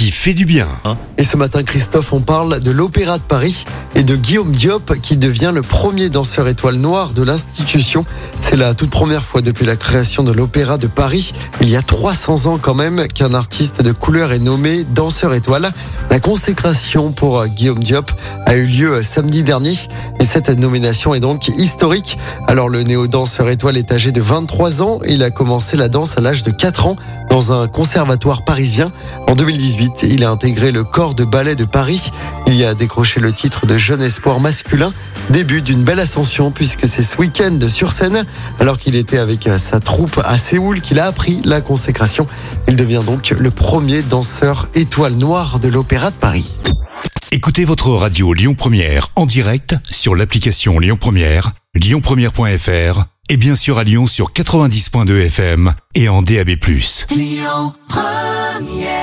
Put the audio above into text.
qui fait du bien. Et ce matin, Christophe, on parle de l'Opéra de Paris et de Guillaume Diop qui devient le premier danseur étoile noir de l'institution. C'est la toute première fois depuis la création de l'Opéra de Paris, il y a 300 ans quand même, qu'un artiste de couleur est nommé danseur étoile. La consécration pour Guillaume Diop a eu lieu samedi dernier et cette nomination est donc historique. Alors le néo-danseur étoile est âgé de 23 ans et il a commencé la danse à l'âge de 4 ans dans un conservatoire parisien. En 2018, il a intégré le corps de ballet de Paris. Il y a décroché le titre de jeune espoir masculin. Début d'une belle ascension puisque c'est ce week-end sur scène, alors qu'il était avec sa troupe à Séoul, qu'il a appris la consécration. Il devient donc le premier danseur étoile noire de l'Opéra de Paris. Écoutez votre radio Lyon Première en direct sur l'application Lyon Première, lyonpremière.fr et bien sûr à Lyon sur 90.2 FM et en DAB+. Lyon Première